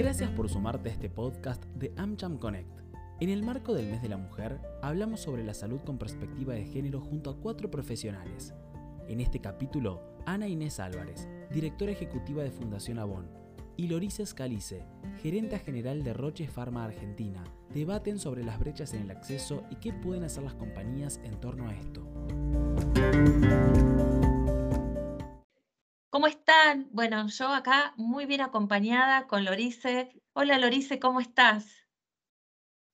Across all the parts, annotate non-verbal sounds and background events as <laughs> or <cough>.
Gracias por sumarte a este podcast de AmCham Connect. En el marco del mes de la mujer, hablamos sobre la salud con perspectiva de género junto a cuatro profesionales. En este capítulo, Ana Inés Álvarez, directora ejecutiva de Fundación Avon, y Lorisa Scalice, gerenta general de Roche Pharma Argentina, debaten sobre las brechas en el acceso y qué pueden hacer las compañías en torno a esto. ¿Cómo están? Bueno, yo acá muy bien acompañada con Lorice. Hola Lorice, ¿cómo estás?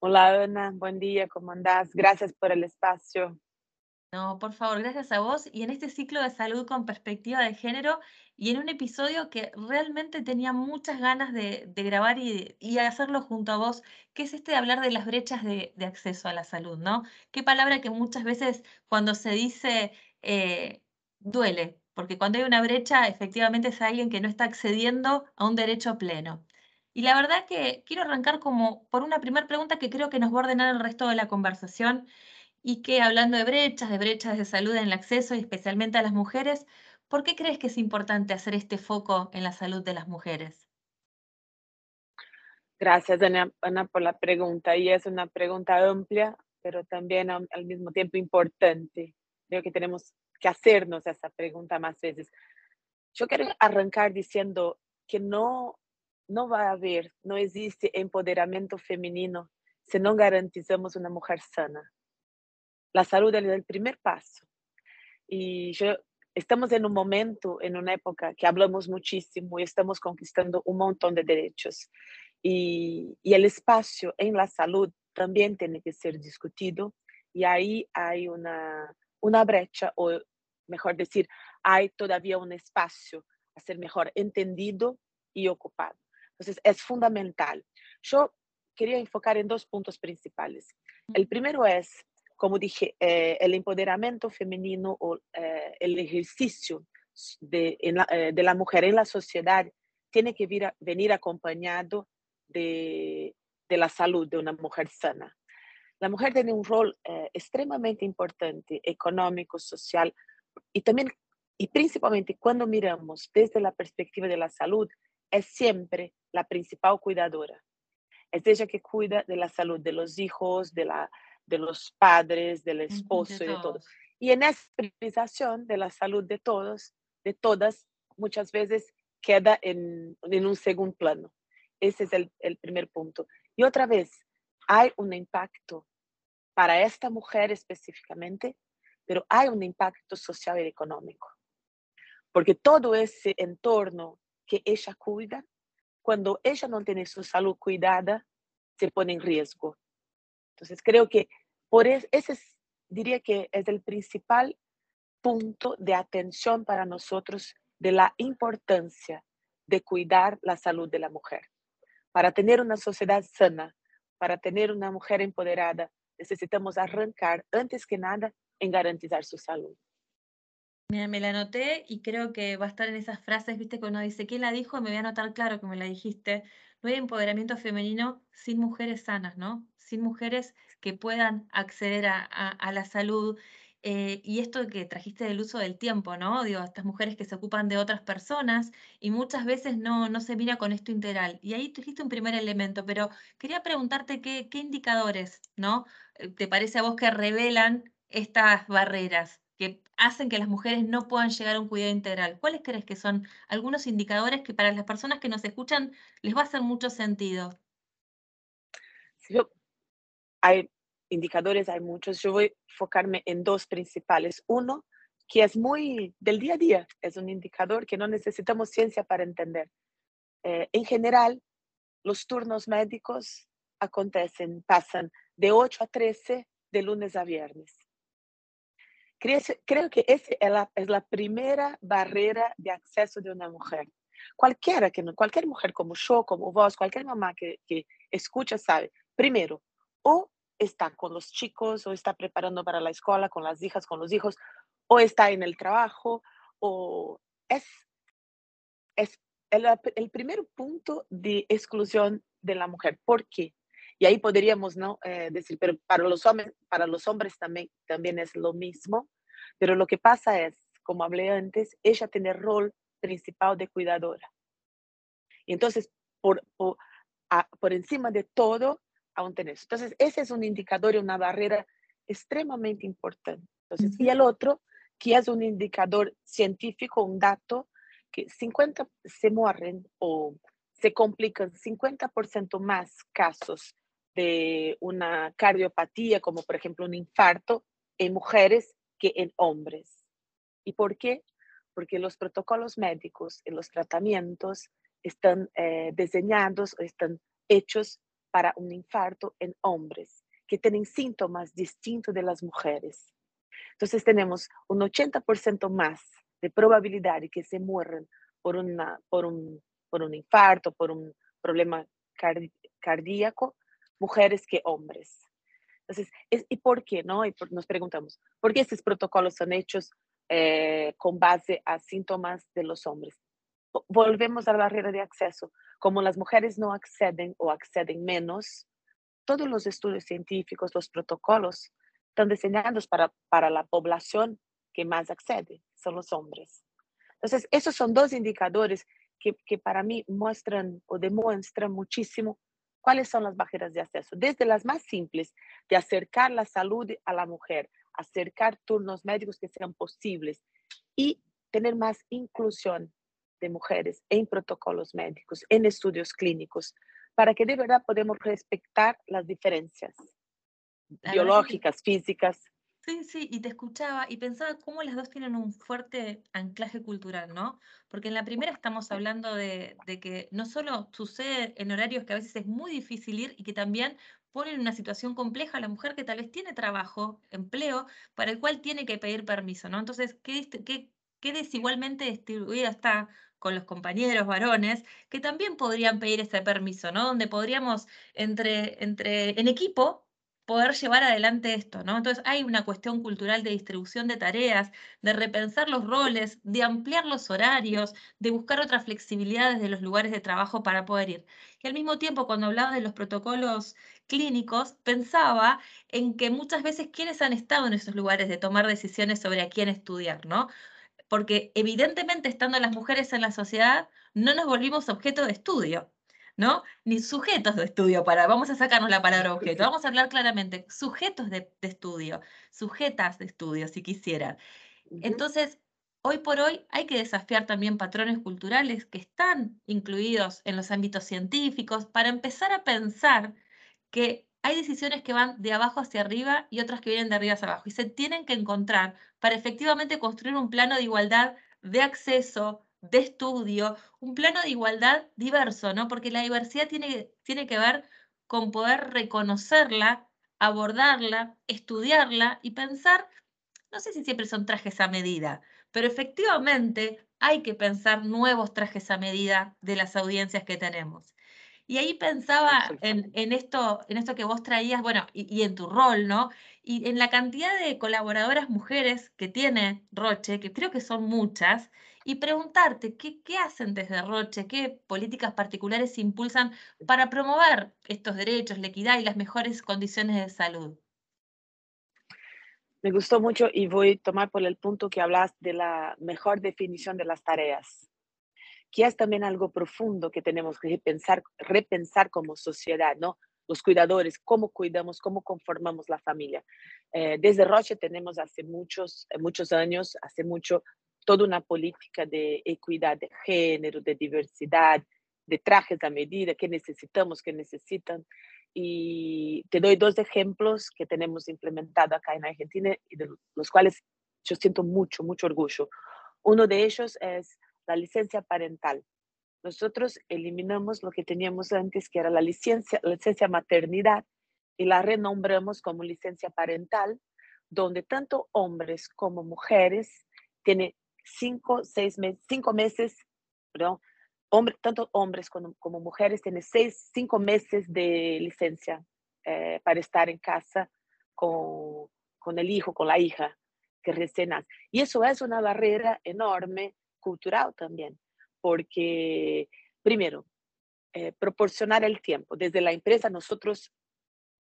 Hola Ana, buen día, ¿cómo andás? Gracias por el espacio. No, por favor, gracias a vos y en este ciclo de salud con perspectiva de género y en un episodio que realmente tenía muchas ganas de, grabar y, hacerlo junto a vos, que es este de hablar de las brechas de, acceso a la salud, ¿no? Qué palabra que muchas veces cuando se dice eh, duele, porque cuando hay una brecha, efectivamente es alguien que no está accediendo a un derecho pleno. Y la verdad que quiero arrancar como por una primera pregunta que creo que nos va a ordenar el resto de la conversación y que hablando de brechas, de brechas de salud en el acceso y especialmente a las mujeres, ¿por qué crees que es importante hacer este foco en la salud de las mujeres? Gracias, Ana, por la pregunta. Y es una pregunta amplia, pero también al mismo tiempo importante. Creo que tenemos que hacernos esa pregunta más veces. Yo quiero arrancar diciendo que no, no va a haber, no existe empoderamiento femenino si no garantizamos una mujer sana. La salud es el primer paso. Y yo, estamos en un momento, en una época que hablamos muchísimo y estamos conquistando un montón de derechos. Y, y el espacio en la salud también tiene que ser discutido. Y ahí hay una, una brecha, o mejor decir, hay todavía un espacio a ser mejor entendido y ocupado. Entonces, es fundamental. Yo quería enfocar en dos puntos principales. El primero es, como dije, eh, el empoderamiento femenino o eh, el ejercicio de, la, eh, de, la, mujer en la sociedad tiene que vir venir acompañado de, de la salud de una mujer sana. La mujer tiene un rol eh, extremadamente importante, económico, social, y también, y principalmente cuando miramos desde la perspectiva de la salud, es siempre la principal cuidadora. Es ella que cuida de la salud de los hijos, de, la, de los padres, del esposo y de todo. Y en esa priorización de la salud de todos, de todas, muchas veces queda en, en un segundo plano. Ese es el, el primer punto. Y otra vez, hay un impacto para esta mujer específicamente, pero hay un impacto social y económico. Porque todo ese entorno que ella cuida, cuando ella no tiene su salud cuidada, se pone en riesgo. Entonces creo que por ese diría que es el principal punto de atención para nosotros de la importancia de cuidar la salud de la mujer. Para tener una sociedad sana, para tener una mujer empoderada, necesitamos arrancar antes que nada en garantizar su salud. Mira, me la anoté y creo que va a estar en esas frases, viste, que uno dice, ¿quién la dijo? Me voy a anotar claro que me la dijiste. No hay empoderamiento femenino sin mujeres sanas, ¿no? Sin mujeres que puedan acceder a la salud, eh, y esto que trajiste del uso del tiempo, ¿no? Digo, estas mujeres que se ocupan de otras personas y muchas veces no, no se mira con esto integral. Y ahí trajiste un primer elemento, pero quería preguntarte qué, qué indicadores, ¿no? Eh, ¿Te parece a vos que revelan estas barreras? que hacen que las mujeres no puedan llegar a un cuidado integral. ¿Cuáles crees que son algunos indicadores que para las personas que nos escuchan les va a hacer mucho sentido? Yo, hay indicadores hay muchos, yo voy a enfocarme en dos principales. Uno, que es muy del día a día, es un indicador que no necesitamos ciencia para entender. Eh, en general, los turnos médicos acontecen, pasan de 8 a 13 de lunes a viernes. Creo, que esa es la, es la, primera barrera de acceso de una mujer. Cualquiera, que, cualquier mujer como yo, como vos, cualquier mamá que, que escucha sabe, primero, o está con los chicos o está preparando para la escuela con las hijas, con los hijos, o está en el trabajo, o es, es el, el primer punto de exclusión de la mujer. ¿Por qué? Y ahí podríamos ¿no? Eh, decir, pero para los, hombres, para los hombres también, también es lo mismo, pero lo que pasa es, como hablé antes, ella tiene el rol principal de cuidadora. Entonces, por, por por encima de todo, aún tenés. Entonces, ese es un indicador y una barrera extremadamente importante. Entonces, y el otro, que es un indicador científico, un dato, que 50 se mueren o se complican 50% más casos de una cardiopatía, como por ejemplo un infarto, en mujeres que en hombres. ¿Y por qué? Porque los protocolos médicos y los tratamientos están eh, diseñados, están hechos para un infarto en hombres que tienen síntomas distintos de las mujeres. Entonces tenemos un 80% más de probabilidad de que se mueran por, una, por, un, por un infarto, por un problema cardíaco, mujeres que hombres. Entonces, ¿y por qué? No? Y nos preguntamos, ¿por qué estos protocolos son hechos eh, con base a síntomas de los hombres? Volvemos a la barrera de acceso. Como las mujeres no acceden o acceden menos, todos los estudios científicos, los protocolos, están diseñados para, para la población que más accede, son los hombres. Entonces, esos son dos indicadores que, que para mí muestran o demuestran muchísimo cuáles son las barreras de acceso. Desde las más simples, de acercar la salud a la mujer, acercar turnos médicos que sean posibles y tener más inclusión de mujeres en protocolos médicos, en estudios clínicos, para que de verdad podamos respetar las diferencias biológicas, físicas. Sí, sí, y te escuchaba y pensaba cómo las dos tienen un fuerte anclaje cultural, ¿no? Porque en la primera estamos hablando de, de, que no solo sucede en horarios que a veces es muy difícil ir y que también ponen en una situación compleja a la mujer que tal vez tiene trabajo, empleo, para el cual tiene que pedir permiso, ¿no? Entonces, ¿qué, qué, qué desigualmente distribuida está con los compañeros varones que también podrían pedir ese permiso, ¿no? Donde podríamos entre, entre en equipo poder llevar adelante esto, ¿no? Entonces hay una cuestión cultural de distribución de tareas, de repensar los roles, de ampliar los horarios, de buscar otras flexibilidades de los lugares de trabajo para poder ir. Y al mismo tiempo, cuando hablaba de los protocolos clínicos, pensaba en que muchas veces quienes han estado en esos lugares de tomar decisiones sobre a quién estudiar, ¿no? Porque evidentemente estando las mujeres en la sociedad, no nos volvimos objeto de estudio. ¿no? Ni sujetos de estudio para, vamos a sacarnos la palabra objeto, <laughs> vamos a hablar claramente, sujetos de, estudio, sujetas de estudio, si quisieran. Entonces, hoy por hoy hay que desafiar también patrones culturales que están incluidos en los ámbitos científicos para empezar a pensar que hay decisiones que van de abajo hacia arriba y otras que vienen de arriba hacia abajo y se tienen que encontrar para efectivamente construir un plano de igualdad de acceso, de estudio, un plano de igualdad diverso, ¿no? Porque la diversidad tiene, tiene que ver con poder reconocerla, abordarla, estudiarla y pensar, no sé si siempre son trajes a medida, pero efectivamente hay que pensar nuevos trajes a medida de las audiencias que tenemos. Y ahí pensaba en, esto, en esto que vos traías, bueno, y, y, en tu rol, ¿no? Y en la cantidad de colaboradoras mujeres que tiene Roche, que creo que son muchas, y preguntarte qué, qué hacen desde Roche, qué políticas particulares impulsan para promover estos derechos, la equidad y las mejores condiciones de salud. Me gustó mucho y voy a tomar por el punto que hablas de la mejor definición de las tareas, que es también algo profundo que tenemos que repensar, repensar como sociedad, ¿no? Los cuidadores, cómo cuidamos, cómo conformamos la familia. Eh, desde Roche tenemos hace muchos, muchos años, hace mucho, toda una política de equidad de género, de diversidad, de trajes a medida, que necesitamos, que necesitan. Y te doy dos ejemplos que tenemos implementado acá en Argentina y de los cuales yo siento mucho, mucho orgullo. Uno de ellos es la licencia parental. Nosotros eliminamos lo que teníamos antes, que era la licencia, licencia maternidad, y la renombramos como licencia parental, donde tanto hombres como mujeres tienen cinco, seis meses, cinco meses, perdón, hombre, tanto hombres como, como, mujeres tienen seis, cinco meses de licencia eh, para estar en casa con, con el hijo, con la hija que recién nace. Y eso es una barrera enorme cultural también, porque primero, eh, proporcionar el tiempo. Desde la empresa nosotros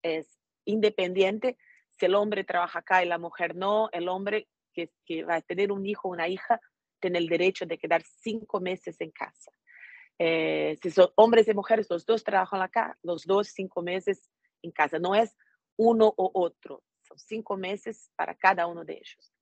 es independiente si el hombre trabaja acá y la mujer no, el hombre que, va a tener un hijo o una hija tiene el derecho de quedar cinco meses en casa. Eh, si son hombres y mujeres, los dos trabajan acá, los dos cinco meses en casa. No es uno o otro, son cinco meses para cada uno de ellos.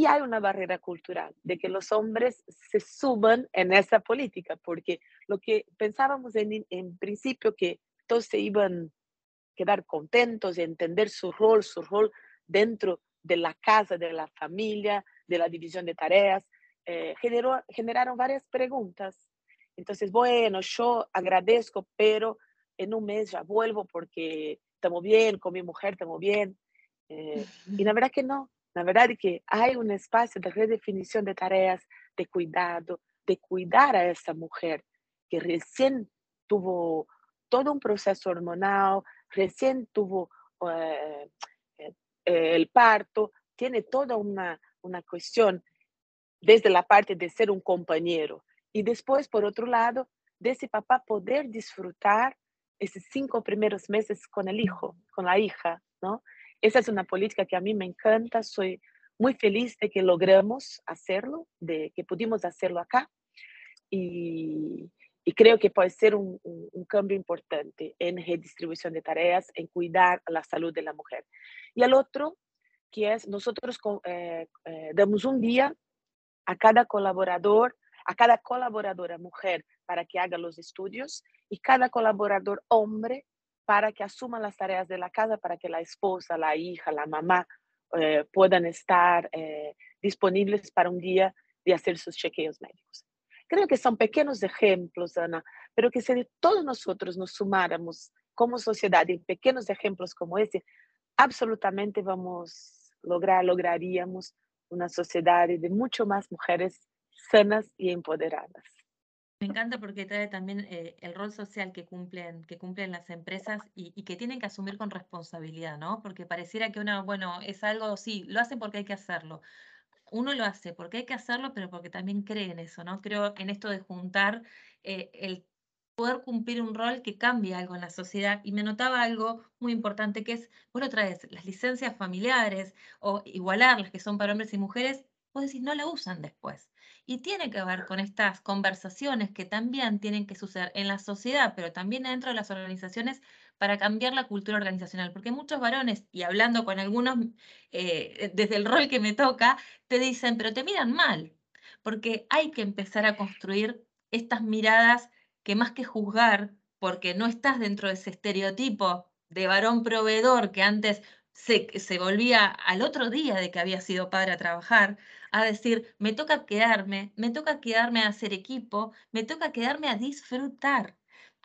Y hay una barrera cultural de que los hombres se suban en esa política, porque lo que pensábamos en, en principio que todos se iban a quedar contentos y entender su rol, su rol dentro de la casa, de la familia, de la división de tareas, eh, generó, generaron varias preguntas. Entonces, bueno, yo agradezco, pero en un mes ya vuelvo porque estamos bien, con mi mujer estamos bien. Eh, y la <laughs> verdad que no, la verdad es que hay un espacio de redefinición de tareas, de cuidado, de cuidar a esa mujer que recién tuvo todo un proceso hormonal, recién tuvo eh, el parto, tiene toda una, una cuestión desde la parte de ser un compañero y después, por otro lado, de ese papá poder disfrutar esos cinco primeros meses con el hijo, con la hija, ¿no? Esa es una política que a mí me encanta, soy muy feliz de que logramos hacerlo, de que pudimos hacerlo acá y, creo que puede ser un, un, cambio importante en redistribución de tareas, en cuidar la salud de la mujer. Y el otro, que es nosotros eh, eh, damos un día a cada colaborador, a cada colaboradora mujer para que haga los estudios y cada colaborador hombre para que asuma las tareas de la casa, para que la esposa, la hija, la mamá eh, puedan estar eh, disponibles para un día de hacer sus chequeos médicos. Creo que son pequeños ejemplos, Ana, pero que si todos nosotros nos sumáramos como sociedad en pequeños ejemplos como ese, absolutamente vamos a lograr, lograríamos una sociedad de mucho más mujeres sanas y empoderadas. Me encanta porque trae también eh, el rol social que cumplen, que cumplen las empresas y, que tienen que asumir con responsabilidad, ¿no? Porque pareciera que uno, bueno, es algo, sí, lo hacen porque hay que hacerlo. Uno lo hace porque hay que hacerlo, pero porque también cree en eso, ¿no? Creo en esto de juntar eh, el poder cumplir un rol que cambie algo en la sociedad. Y me notaba algo muy importante que es, vos otra vez, las licencias familiares o igualar las que son para hombres y mujeres, vos decís, no la usan después. Y tiene que ver con estas conversaciones que también tienen que suceder en la sociedad, pero también dentro de las organizaciones para cambiar la cultura organizacional. Porque muchos varones, y hablando con algunos eh, desde el rol que me toca, te dicen, pero te miran mal, porque hay que empezar a construir estas miradas que más que juzgar, porque no estás dentro de ese estereotipo de varón proveedor que antes se, volvía al otro día de que había sido padre a trabajar, a decir, me toca quedarme, me toca quedarme a hacer equipo, me toca quedarme a disfrutar.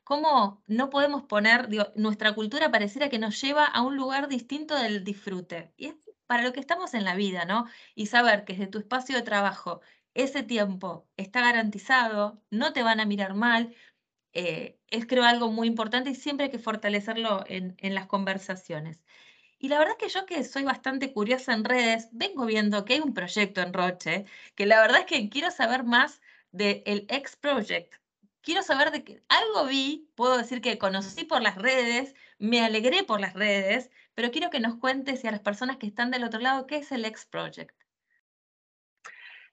¿Cómo no podemos poner, nuestra cultura pareciera que nos lleva a un lugar distinto del disfrute? Y es para lo que estamos en la vida, ¿no? Y saber que desde tu espacio de trabajo ese tiempo está garantizado, no te van a mirar mal, eh, es creo algo muy importante y siempre hay que fortalecerlo en las conversaciones. Y la verdad es que yo que soy bastante curiosa en redes, vengo viendo que hay un proyecto en Roche, que la verdad es que quiero saber más del el X Project. Quiero saber de qué algo vi, puedo decir que conocí por las redes, me alegré por las redes, pero quiero que nos cuentes y a las personas que están del otro lado, ¿qué es el X Project?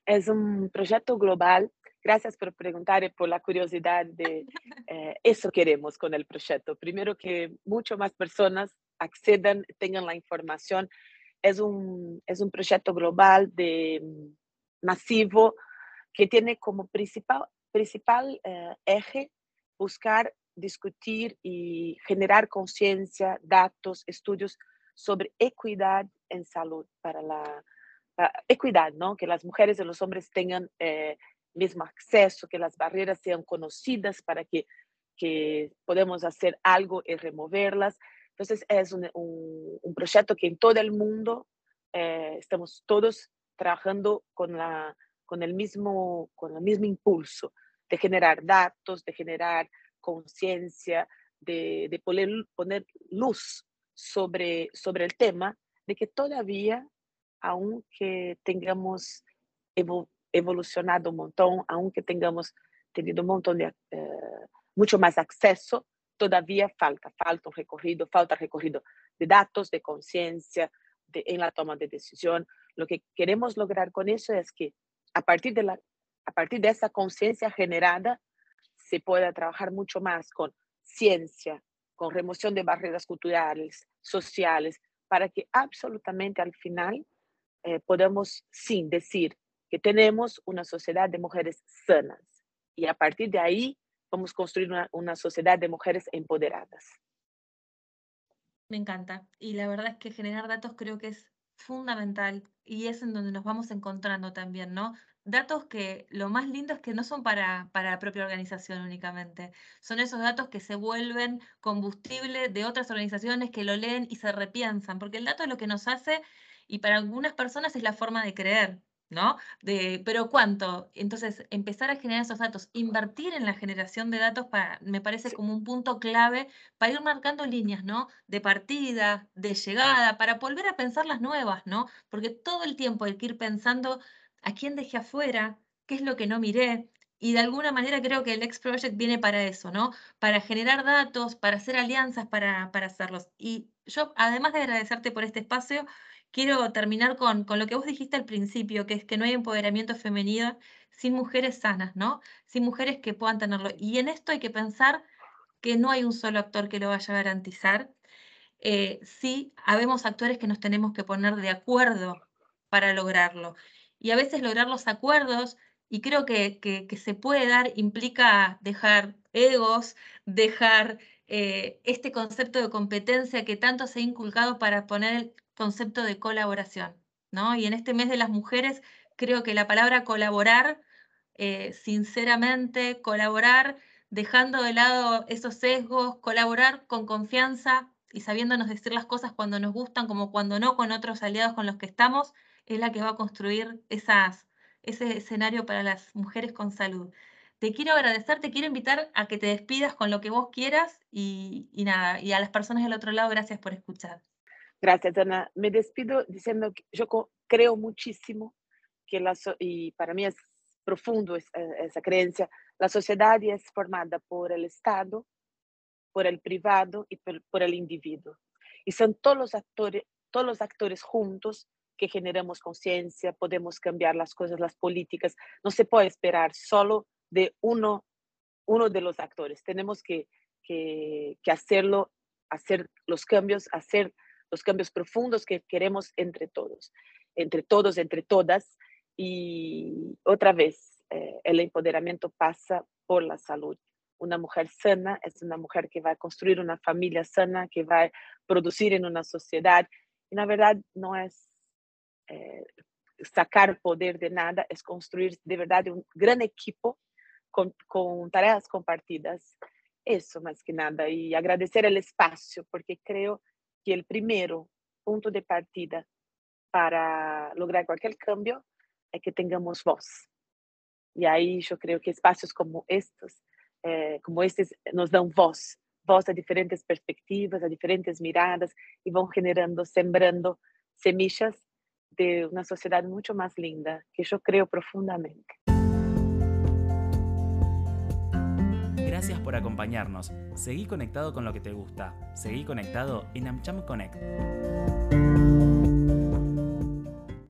Es un proyecto global. Gracias por preguntar y por la curiosidad de <laughs> eh, eso queremos con el proyecto. Primero que mucho más personas accedan, tengan la información. Es un, es un proyecto global de mm, masivo que tiene como principal, principal eh, eje buscar discutir y generar conciencia, datos, estudios sobre equidad en salud para la, equidad, ¿no? Que las mujeres y los hombres tengan eh, mismo acceso, que las barreras sean conocidas para que, que podamos hacer algo y removerlas. Entonces, es un, un, proyecto que en todo el mundo eh, estamos todos trabajando con, la, con, el mismo, con el mismo impulso de generar datos, de generar conciencia, de, de poner, poner luz sobre, sobre el tema, de que todavía, aunque tengamos evolucionado un montón, aunque tengamos tenido un montón de, eh, mucho más acceso, todavía falta, falta un recorrido, falta recorrido de datos, de conciencia, en la toma de decisión. Lo que queremos lograr con eso es que a partir de, la, a partir de esa conciencia generada se pueda trabajar mucho más con ciencia, con remoción de barreras culturales, sociales, para que absolutamente al final eh, podamos, sin decir que tenemos una sociedad de mujeres sanas. Y a partir de ahí vamos a construir una, una sociedad de mujeres empoderadas. Me encanta. Y la verdad es que generar datos creo que es fundamental y es en donde nos vamos encontrando también, ¿no? Datos que lo más lindo es que no son para, para la propia organización únicamente, son esos datos que se vuelven combustible de otras organizaciones que lo leen y se repiensan, porque el dato es lo que nos hace y para algunas personas es la forma de creer, ¿no? De, pero ¿cuánto? Entonces, empezar a generar esos datos, invertir en la generación de datos para, me parece como un punto clave para ir marcando líneas, ¿no? De partida, de llegada, para volver a pensar las nuevas, ¿no? Porque todo el tiempo hay que ir pensando a quién dejé afuera, qué es lo que no miré. Y de alguna manera creo que el X Project viene para eso, ¿no? Para generar datos, para hacer alianzas, para, para hacerlos. Y yo, además de agradecerte por este espacio, quiero terminar con, con lo que vos dijiste al principio, que es que no hay empoderamiento femenino sin mujeres sanas, ¿no? Sin mujeres que puedan tenerlo. Y en esto hay que pensar que no hay un solo actor que lo vaya a garantizar. Eh, sí, habemos actores que nos tenemos que poner de acuerdo para lograrlo. Y a veces lograr los acuerdos, y creo que, que, se puede dar, implica dejar egos, dejar eh, este concepto de competencia que tanto se ha inculcado para poner concepto de colaboración, ¿no? Y en este mes de las mujeres creo que la palabra colaborar, eh, sinceramente, colaborar, dejando de lado esos sesgos, colaborar con confianza y sabiéndonos decir las cosas cuando nos gustan como cuando no con otros aliados con los que estamos, es la que va a construir esas, ese escenario para las mujeres con salud. Te quiero agradecer, te quiero invitar a que te despidas con lo que vos quieras y, y nada, y a las personas del otro lado, gracias por escuchar. Gracias, Ana. Me despido diciendo que yo creo muchísimo que la, y para mí es profundo esa, esa creencia, la sociedad es formada por el Estado, por el privado y por, por, el individuo. Y son todos los actores, todos los actores juntos que generamos conciencia, podemos cambiar las cosas, las políticas. No se puede esperar solo de uno, uno de los actores. Tenemos que, que, que hacerlo, hacer los cambios, hacer los cambios profundos que queremos entre todos, entre todos, entre todas. Y otra vez, eh, el empoderamiento pasa por la salud. Una mujer sana es una mujer que va a construir una familia sana, que va a producir en una sociedad. Y la verdad no es eh, sacar poder de nada, es construir de verdad un gran equipo con, con tareas compartidas. Eso más que nada. Y agradecer el espacio, porque creo que el primero punto de partida para lograr cualquier cambio es que tengamos voz. Y ahí yo creo que espacios como estos, eh, como estos nos dan voz, voz a diferentes perspectivas, a diferentes miradas y van generando, sembrando semillas de una sociedad mucho más linda, que yo creo profundamente. Gracias por acompañarnos. Seguí conectado con lo que te gusta. Seguí conectado en AmCham Connect.